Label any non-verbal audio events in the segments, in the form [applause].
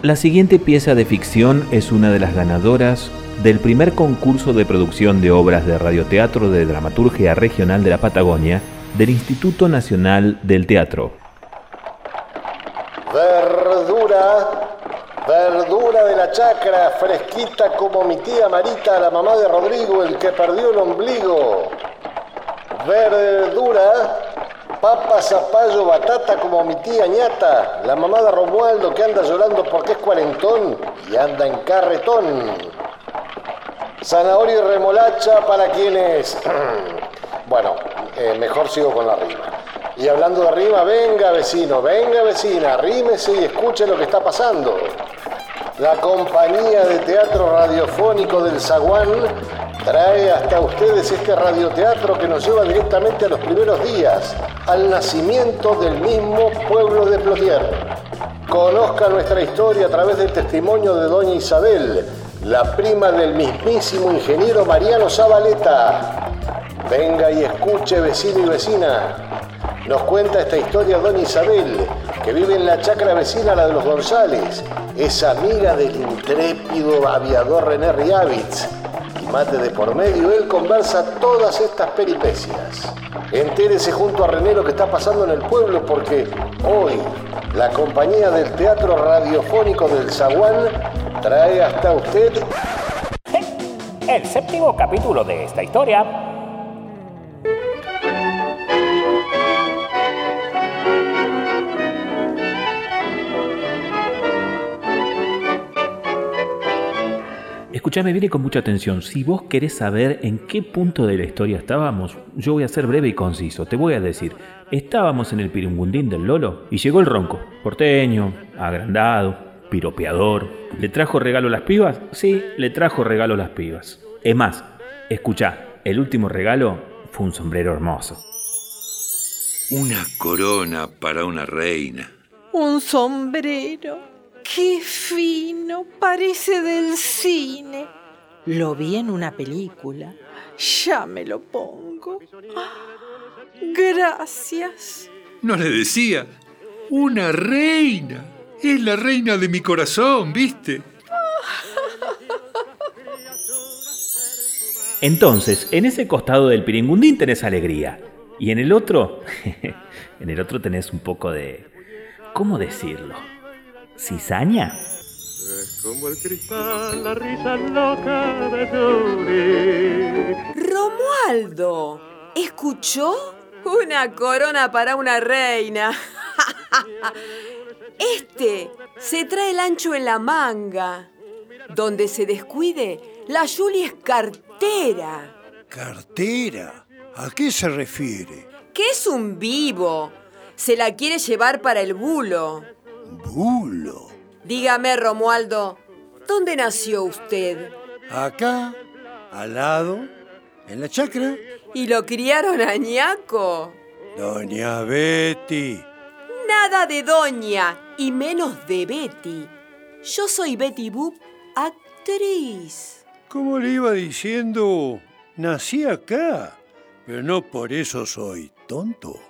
La siguiente pieza de ficción es una de las ganadoras del primer concurso de producción de obras de radioteatro de dramaturgia regional de la Patagonia del Instituto Nacional del Teatro. Verdura, verdura de la chacra, fresquita como mi tía Marita, la mamá de Rodrigo, el que perdió el ombligo. Verdura, papa, zapallo, batata como mi tía ñata, la mamá de Romualdo que anda llorando porque es cuarentón y anda en carretón. Zanahoria y remolacha para quienes... [clears throat] bueno, eh, mejor sigo con la rima. Y hablando de rima, venga vecino, venga vecina, rímese y escuche lo que está pasando. La compañía de teatro radiofónico del Zaguán trae hasta ustedes este radioteatro que nos lleva directamente a los primeros días, al nacimiento del mismo pueblo de Plotier. Conozca nuestra historia a través del testimonio de doña Isabel, la prima del mismísimo ingeniero Mariano Zabaleta. Venga y escuche, vecino y vecina. Nos cuenta esta historia Doña Isabel, que vive en la chacra vecina, la de los González. Es amiga del intrépido aviador René Riavitz. Y mate de por medio, él conversa todas estas peripecias. Entérese junto a René lo que está pasando en el pueblo porque hoy la compañía del teatro radiofónico del Zaguán trae hasta usted el séptimo capítulo de esta historia. Escúchame bien y con mucha atención. Si vos querés saber en qué punto de la historia estábamos, yo voy a ser breve y conciso. Te voy a decir, estábamos en el pirungundín del Lolo y llegó el ronco. Porteño, agrandado, piropeador. ¿Le trajo regalo a las pibas? Sí, le trajo regalo a las pibas. Es más, escuchá, el último regalo fue un sombrero hermoso. Una corona para una reina. Un sombrero. ¡Qué fino! Parece del cine. Lo vi en una película. Ya me lo pongo. Ah, gracias. No le decía. Una reina. Es la reina de mi corazón, ¿viste? Entonces, en ese costado del piringundín tenés alegría. Y en el otro, [laughs] en el otro tenés un poco de... ¿Cómo decirlo? ¿Cizaña? Es como el cristal, la risa loca de Yuri. Romualdo, ¿escuchó? Una corona para una reina. [laughs] Este se trae el ancho en la manga. Donde se descuide, la Julie es cartera. ¿Cartera? ¿A qué se refiere? ¿Qué es un vivo? Se la quiere llevar para el bulo. Bulo. Dígame, Romualdo, ¿dónde nació usted? Acá, al lado, en la chacra. ¿Y lo criaron a ñaco? Doña Betty. Nada de doña y menos de Betty. Yo soy Betty Boop, actriz. Como le iba diciendo, nací acá, pero no por eso soy tonto.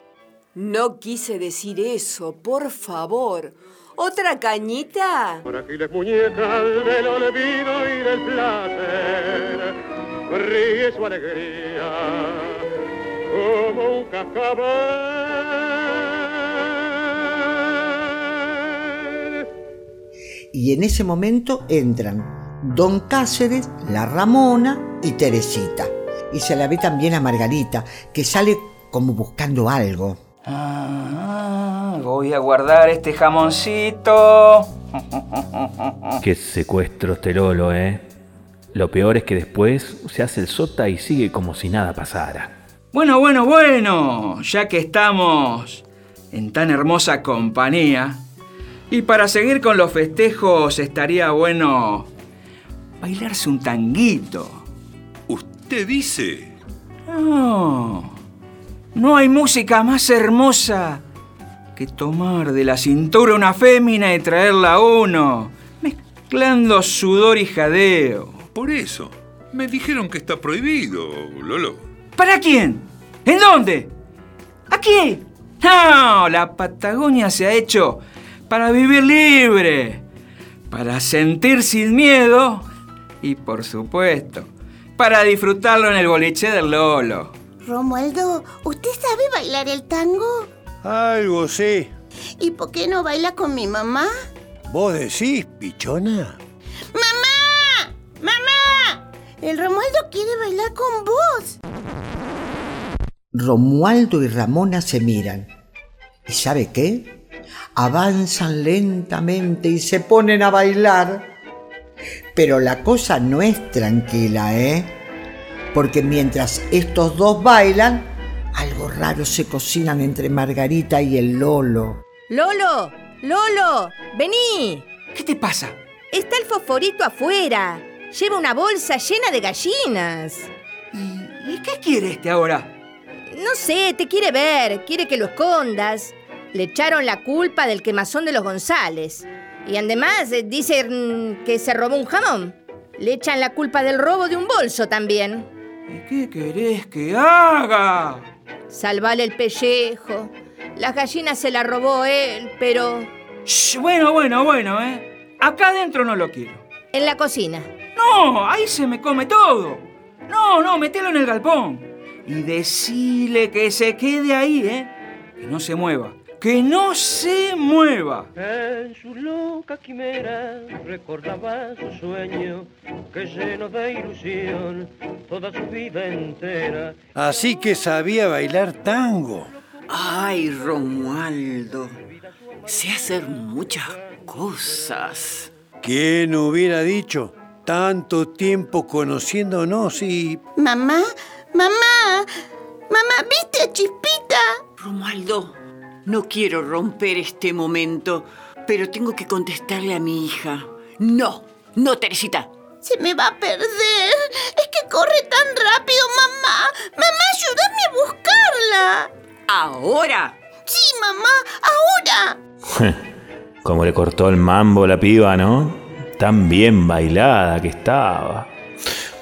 No quise decir eso, por favor. ¿Otra cañita? Por aquí las muñecas del olvido y del placer. Ríe su alegría como un cascabel. Y en ese momento entran Don Cáceres, la Ramona y Teresita. Y se la ve también a Margarita, que sale como buscando algo. Ah, voy a guardar este jamoncito. Qué secuestro este Lolo, ¿eh? Lo peor es que después se hace el sota y sigue como si nada pasara. Bueno, bueno, bueno, ya que estamos en tan hermosa compañía, y para seguir con los festejos estaría bueno bailarse un tanguito. ¿Usted dice? No, no hay música más hermosa que tomar de la cintura una fémina y traerla a uno, mezclando sudor y jadeo. Por eso. Me dijeron que está prohibido, Lolo. ¿Para quién? ¿En dónde? ¿Aquí? No, la Patagonia se ha hecho para vivir libre, para sentir sin miedo y, por supuesto, para disfrutarlo en el boliche del Lolo. Romualdo, ¿usted sabe bailar el tango? Algo sé. ¿Y por qué no baila con mi mamá? ¿Vos decís, pichona? ¡Mamá! ¡Mamá! El Romualdo quiere bailar con vos. Romualdo y Ramona se miran. ¿Y sabe qué? Avanzan lentamente y se ponen a bailar. Pero la cosa no es tranquila, ¿eh? Porque mientras estos dos bailan, algo raro se cocinan entre Margarita y el Lolo. Lolo, Lolo, vení. ¿Qué te pasa? Está el fosforito afuera. Lleva una bolsa llena de gallinas. ¿Y, y qué quiere este ahora? No sé, te quiere ver, quiere que lo escondas. Le echaron la culpa del quemazón de los González. Y además eh, dice mm, que se robó un jamón. Le echan la culpa del robo de un bolso también. ¿Y qué querés que haga? Salvale el pellejo. Las gallinas se las robó él, pero... Shh, bueno, bueno, bueno, ¿eh? Acá adentro no lo quiero. En la cocina. No, ahí se me come todo. No, no, metelo en el galpón. Y decile que se quede ahí, ¿eh? Que no se mueva. Que no se mueva. En su loca quimera recordaba su sueño, que lleno de ilusión toda su vida entera. Así que sabía bailar tango. Ay, Romualdo, sé hacer muchas cosas. ¿Quién hubiera dicho? Tanto tiempo conociéndonos y... Mamá, mamá, mamá, ¿viste a Chispita? Romualdo, no quiero romper este momento, pero tengo que contestarle a mi hija. No, no, Teresita. Se me va a perder. Es que corre tan rápido, mamá. Mamá, ayúdame a buscarla. ¿Ahora? Sí, mamá, ahora. Como le cortó el mambo la piba, ¿no? Tan bien bailada que estaba.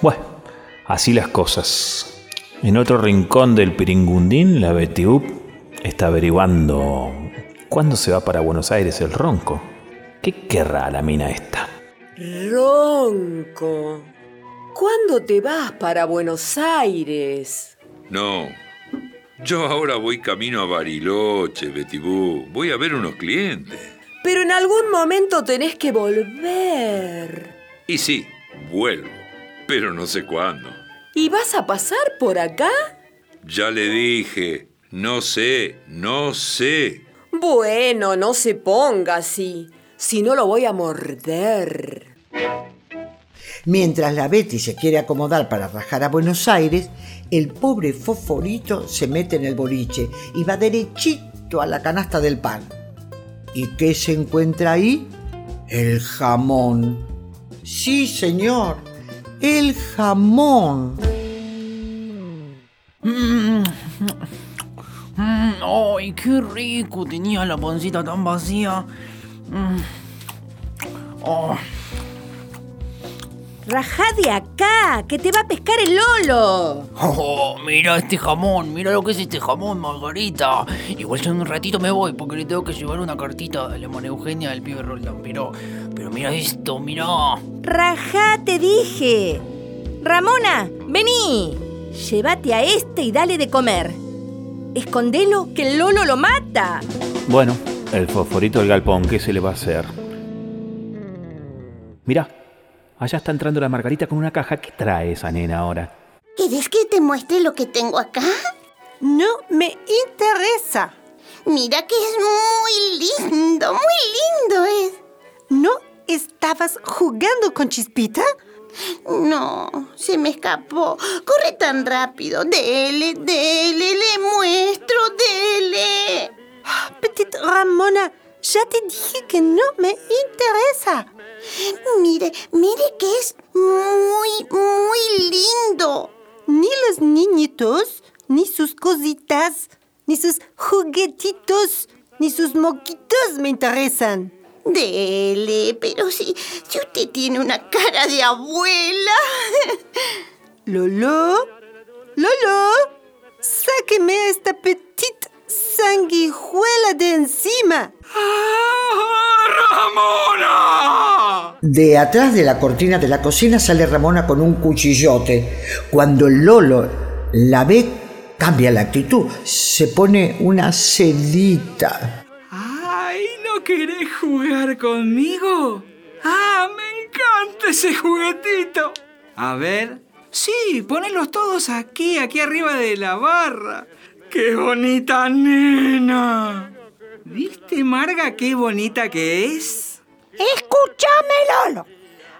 Bueno, así las cosas. En otro rincón del Piringundín, la Betty Up está averiguando cuándo se va para Buenos Aires el ronco. ¿Qué querrá la mina esta? Ronco, ¿cuándo te vas para Buenos Aires? No. Yo ahora voy camino a Bariloche, Betibú. Voy a ver unos clientes. Pero en algún momento tenés que volver. Y sí, vuelvo. Pero no sé cuándo. ¿Y vas a pasar por acá? Ya le dije. No sé, no sé. Bueno, no se ponga así. Si no lo voy a morder. Mientras la Betty se quiere acomodar para rajar a Buenos Aires, el pobre Fosforito se mete en el boliche y va derechito a la canasta del pan. ¿Y qué se encuentra ahí? El jamón. Sí, señor, el jamón. Mm, ¡Ay, qué rico! Tenía la pancita tan vacía. Mm. Oh. Rajá de acá, que te va a pescar el Lolo. Oh, mira este jamón, mira lo que es este jamón, Margarita. Igual yo en un ratito me voy porque le tengo que llevar una cartita a la María Eugenia del pibe Roldán. Pero, pero mira esto, mira. Rajá, te dije. Ramona, vení. Llévate a este y dale de comer. Escondelo, que el Lolo lo mata. Bueno, el fosforito del galpón, ¿qué se le va a hacer? Mira, allá está entrando la Margarita con una caja. ¿Qué trae esa nena ahora? ¿Querés que te muestre lo que tengo acá? No me interesa. Mira que es muy lindo, muy lindo es. ¿No estabas jugando con Chispita? No, se me escapó. Corre tan rápido. Dele, dele, le muestro, dele. Petit Ramona, ya te dije que no me interesa. Mire, mire que es muy, muy lindo. Ni los niñitos, ni sus cositas, ni sus juguetitos, ni sus moquitos me interesan. Dele, pero si, si usted tiene una cara de abuela. [laughs] Lolo, Lolo, sáqueme a esta petite sanguijuela de encima. ¡Ramona! De atrás de la cortina de la cocina sale Ramona con un cuchillote. Cuando el Lolo la ve, cambia la actitud. Se pone una celita. ¡Ay, no querés jugar conmigo! ¡Ah, me encanta ese juguetito! A ver. Sí, ponelos todos aquí, aquí arriba de la barra. ¡Qué bonita nena! ¿Viste, Marga, qué bonita que es? Escúchame, Lolo.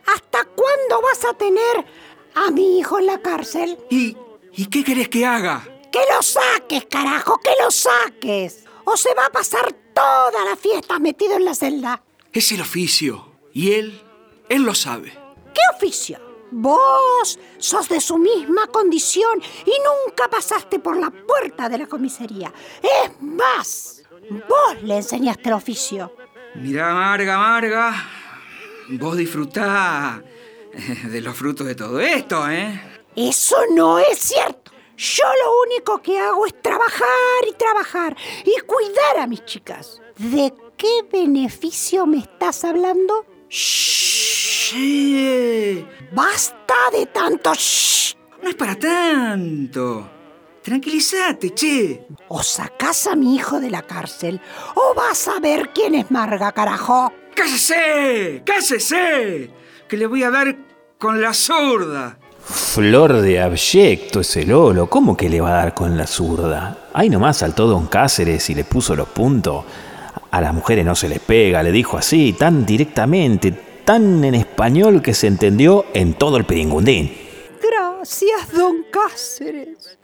¿Hasta cuándo vas a tener a mi hijo en la cárcel? ¿Y, ¿y qué querés que haga? Que lo saques, carajo, que lo saques. O se va a pasar toda la fiesta metido en la celda. Es el oficio. Y él, él lo sabe. ¿Qué oficio? Vos sos de su misma condición y nunca pasaste por la puerta de la comisaría. Es más, vos le enseñaste el oficio. Mirá, Marga, Marga. Vos disfrutá de los frutos de todo esto, ¿eh? Eso no es cierto. Yo lo único que hago es trabajar y trabajar y cuidar a mis chicas. ¿De qué beneficio me estás hablando? ¡Shh! ¡Basta de tanto shh! No es para tanto. Tranquilízate, che. O sacás a mi hijo de la cárcel o vas a ver quién es Marga, carajo. ¡Cállese! ¡Cállese! Que le voy a dar con la zurda. Flor de abyecto ese Lolo, ¿cómo que le va a dar con la zurda? Ahí nomás saltó Don Cáceres y le puso los puntos. A las mujeres no se les pega, le dijo así, tan directamente, tan en español que se entendió en todo el peringundín. Gracias, don Cáceres.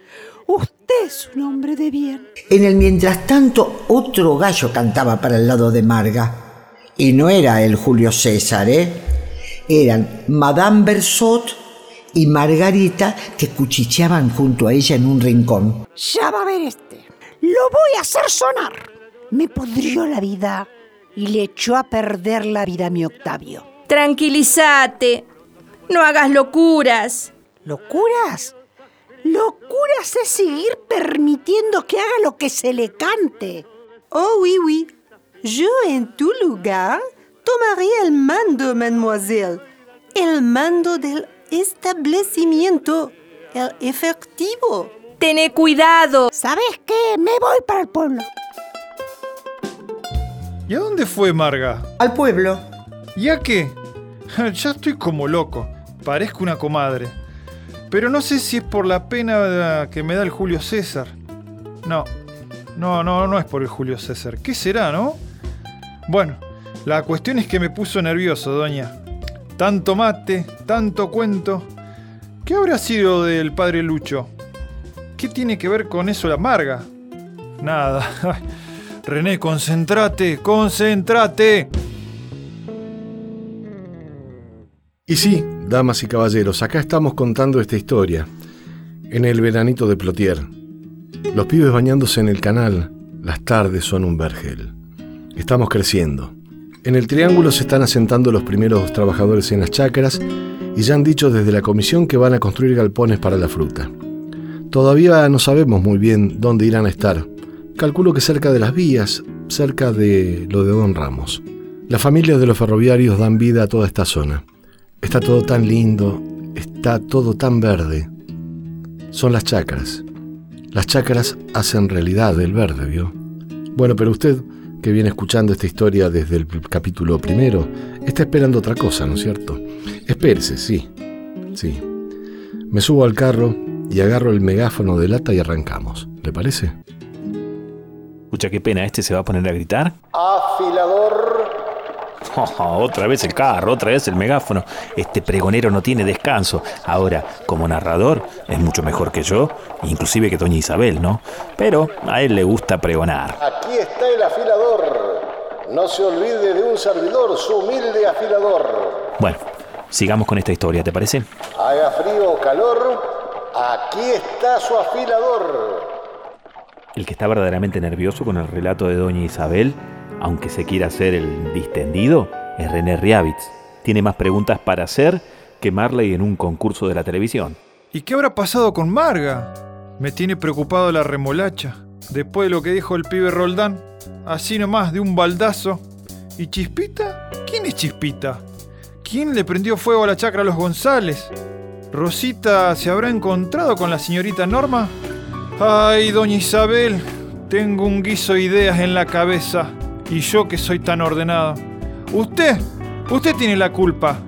Usted es un hombre de bien. En el mientras tanto, otro gallo cantaba para el lado de Marga. Y no era el Julio César, ¿eh? Eran Madame Bersot y Margarita que cuchicheaban junto a ella en un rincón. Ya va a ver este. Lo voy a hacer sonar. Me pudrió la vida y le echó a perder la vida a mi Octavio. Tranquilízate. No hagas locuras. ¿Locuras? Locuras es seguir permitiendo que haga lo que se le cante. Oh, oui, oui. Yo en tu lugar tomaría el mando, mademoiselle. El mando del establecimiento. El efectivo. Tené cuidado. ¿Sabes qué? Me voy para el pueblo. ¿Y a dónde fue Marga? Al pueblo. ¿Y a qué? [laughs] Ya estoy como loco. Parezco una comadre. Pero no sé si es por la pena que me da el Julio César. No, no, no, no es por el Julio César. ¿Qué será, no? Bueno, la cuestión es que me puso nervioso, doña. Tanto mate, tanto cuento. ¿Qué habrá sido del padre Lucho? ¿Qué tiene que ver con eso la amarga? Nada. [laughs] René, concéntrate, concéntrate. Y sí, damas y caballeros, acá estamos contando esta historia. En el veranito de Plotier. Los pibes bañándose en el canal, las tardes son un vergel. Estamos creciendo. En el triángulo se están asentando los primeros trabajadores en las chacras y ya han dicho desde la comisión que van a construir galpones para la fruta. Todavía no sabemos muy bien dónde irán a estar. Calculo que cerca de las vías, cerca de lo de Don Ramos. Las familias de los ferroviarios dan vida a toda esta zona. Está todo tan lindo, está todo tan verde. Son las chacras. Las chacras hacen realidad el verde, ¿vio? Bueno, pero usted, que viene escuchando esta historia desde el capítulo primero, está esperando otra cosa, ¿no es cierto? Espérese, sí. Sí. Me subo al carro y agarro el megáfono de lata y arrancamos. ¿Le parece? Escucha, qué pena, ¿este se va a poner a gritar? Afilador. [laughs] otra vez el carro, otra vez el megáfono. Este pregonero no tiene descanso. Ahora, como narrador, es mucho mejor que yo, inclusive que Doña Isabel, ¿no? Pero a él le gusta pregonar. Aquí está el afilador. No se olvide de un servidor, su humilde afilador. Bueno, sigamos con esta historia, ¿te parece? Haga frío o calor, aquí está su afilador. El que está verdaderamente nervioso con el relato de Doña Isabel, aunque se quiera hacer el distendido, es René Riavitz. Tiene más preguntas para hacer que Marley en un concurso de la televisión. ¿Y qué habrá pasado con Marga? Me tiene preocupado la remolacha. Después de lo que dijo el pibe Roldán, así nomás de un baldazo. ¿Y Chispita? ¿Quién es Chispita? ¿Quién le prendió fuego a la chacra a los González? ¿Rosita se habrá encontrado con la señorita Norma? Ay, doña Isabel, tengo un guiso de ideas en la cabeza. Y yo que soy tan ordenado. Usted, usted tiene la culpa.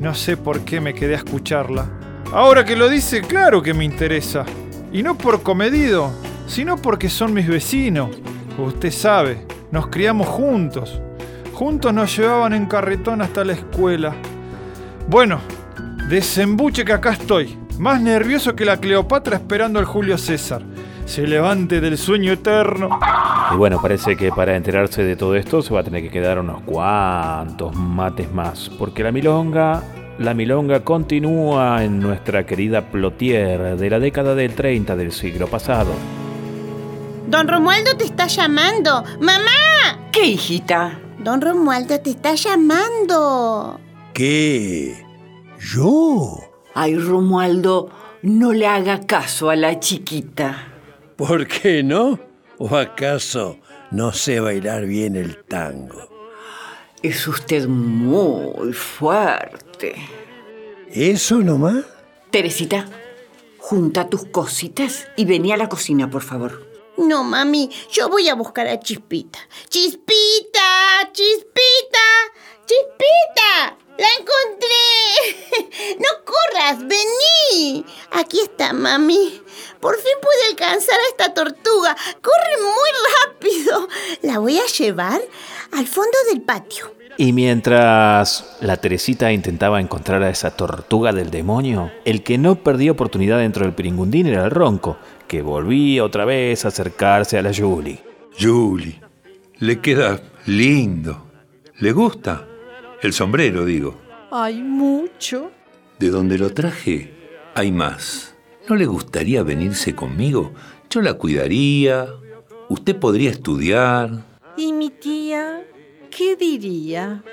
No sé por qué me quedé a escucharla. Ahora que lo dice, claro que me interesa. Y no por comedido, sino porque son mis vecinos. Usted sabe, nos criamos juntos. Juntos nos llevaban en carretón hasta la escuela. Bueno, desembuche que acá estoy, más nervioso que la Cleopatra esperando al Julio César. Se levante del sueño eterno. Y bueno, parece que para enterarse de todo esto se va a tener que quedar unos cuantos mates más, porque la milonga, la milonga continúa en nuestra querida Plotier de la década del 30 del siglo pasado. Don Romualdo te está llamando. ¡Mamá! ¿Qué, hijita? Don Romualdo te está llamando. ¿Qué? ¿Yo? Ay, Romualdo, no le haga caso a la chiquita. ¿Por qué no? ¿O acaso no sé bailar bien el tango? Es usted muy fuerte. ¿Eso nomás? Teresita, junta tus cositas y vení a la cocina, por favor. No, mami, yo voy a buscar a Chispita. ¡Chispita! ¡Chispita! ¡Chispita! ¡La encontré! [laughs] ¡No corras! ¡Vení! Aquí está, mami. Por fin pude alcanzar a esta tortuga. Corre muy rápido. La voy a llevar al fondo del patio. Y mientras la Teresita intentaba encontrar a esa tortuga del demonio, el que no perdía oportunidad dentro del piringundín era el ronco, que volvía otra vez a acercarse a la Julie. Julie, le queda lindo. ¿Le gusta? El sombrero, digo. Hay mucho. De donde lo traje, hay más. ¿No le gustaría venirse conmigo? Yo la cuidaría. Usted podría estudiar. ¿Y mi tía? ¿Qué diría?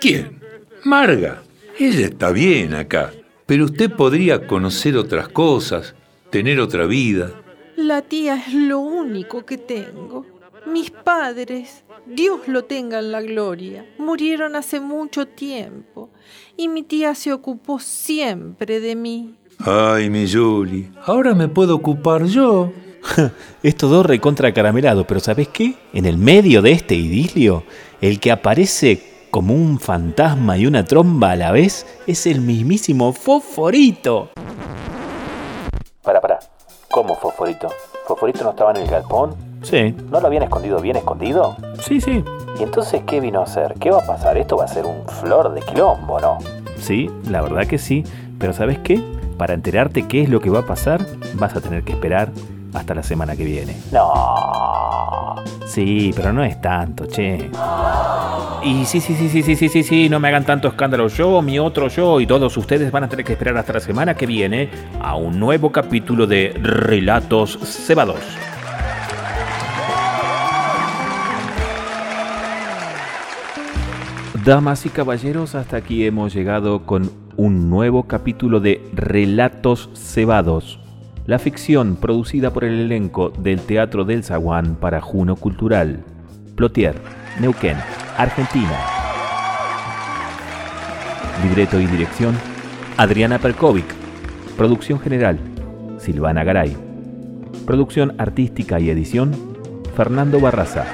¿Quién? Marga. Ella está bien acá. Pero usted podría conocer otras cosas, tener otra vida. La tía es lo único que tengo. Mis padres, Dios lo tenga en la gloria, murieron hace mucho tiempo y mi tía se ocupó siempre de mí. Ay, mi Julie, ahora me puedo ocupar yo. [laughs] Estos dos recontra caramelados, pero ¿sabes qué? En el medio de este idilio, el que aparece como un fantasma y una tromba a la vez es el mismísimo Fosforito. Para, para. ¿Cómo Fosforito? ¿Fosforito no estaba en el galpón? Sí. ¿No lo habían escondido bien escondido? Sí, sí. ¿Y entonces qué vino a hacer? ¿Qué va a pasar? Esto va a ser un flor de quilombo, ¿no? Sí, la verdad que sí. Pero ¿sabes qué? Para enterarte qué es lo que va a pasar, vas a tener que esperar hasta la semana que viene. No. Sí, pero no es tanto, che. Y sí, sí, sí, sí, sí, sí, sí, sí, no me hagan tanto escándalo yo, mi otro yo y todos ustedes van a tener que esperar hasta la semana que viene a un nuevo capítulo de Relatos Cebados. Damas y caballeros, hasta aquí hemos llegado con un nuevo capítulo de Relatos Cebados, la ficción producida por el elenco del Teatro del Zaguán para Juno Cultural, Plotier, Neuquén, Argentina. Libreto y dirección, Adriana Perkovic. Producción general, Silvana Garay. Producción artística y edición, Fernando Barraza.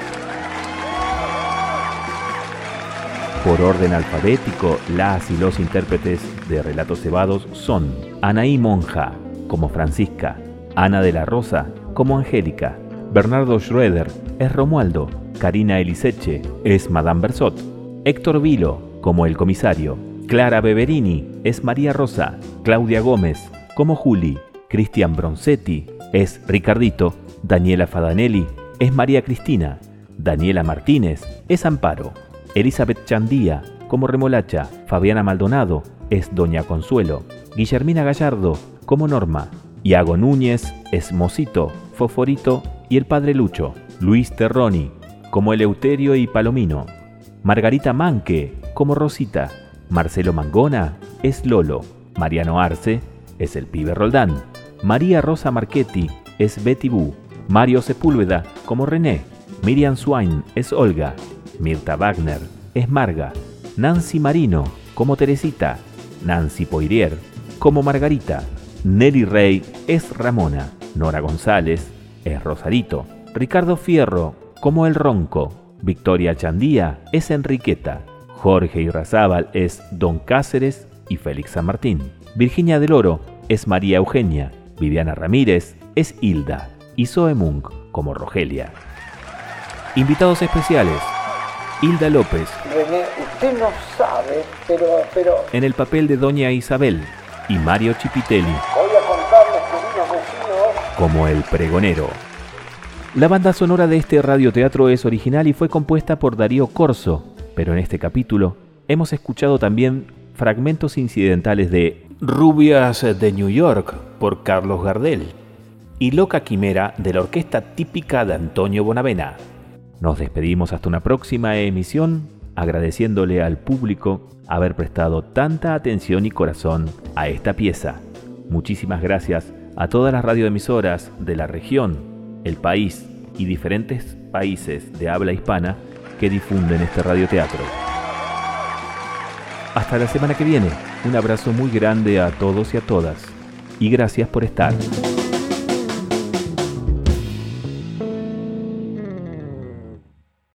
Por orden alfabético, las y los intérpretes de Relatos Cebados son Anaí Monja, como Francisca, Ana de la Rosa, como Angélica, Bernardo Schroeder, es Romualdo, Karina Eliseche, es Madame Bersot, Héctor Vilo, como el comisario, Clara Beverini, es María Rosa, Claudia Gómez, como Juli, Cristian Bronzetti, es Ricardito, Daniela Fadanelli, es María Cristina, Daniela Martínez, es Amparo, Elizabeth Chandía, como Remolacha, Fabiana Maldonado, es Doña Consuelo, Guillermina Gallardo, como Norma, Iago Núñez, es Mosito, Foforito y el Padre Lucho, Luis Terroni, como Eleuterio y Palomino, Margarita Manque, como Rosita, Marcelo Mangona, es Lolo, Mariano Arce, es el pibe Roldán, María Rosa Marchetti, es Betty Boo, Mario Sepúlveda, como René, Miriam Swain, es Olga, Mirta Wagner, es Marga, Nancy Marino, como Teresita, Nancy Poirier, como Margarita, Nelly Rey es Ramona, Nora González es Rosarito, Ricardo Fierro como El Ronco, Victoria Chandía es Enriqueta, Jorge Irrazábal es Don Cáceres y Félix San Martín, Virginia del Oro es María Eugenia, Viviana Ramírez es Hilda y Zoe Munk como Rogelia. Invitados especiales, Hilda López René, usted no sabe, pero, pero en el papel de Doña Isabel y Mario Chipitelli voy a contarles, como el pregonero. La banda sonora de este radioteatro es original y fue compuesta por Darío Corso, pero en este capítulo hemos escuchado también fragmentos incidentales de Rubias de New York por Carlos Gardel y Loca Quimera de la orquesta típica de Antonio Bonavena. Nos despedimos hasta una próxima emisión agradeciéndole al público haber prestado tanta atención y corazón a esta pieza. Muchísimas gracias a todas las radioemisoras de la región, el país y diferentes países de habla hispana que difunden este radioteatro. Hasta la semana que viene, un abrazo muy grande a todos y a todas y gracias por estar.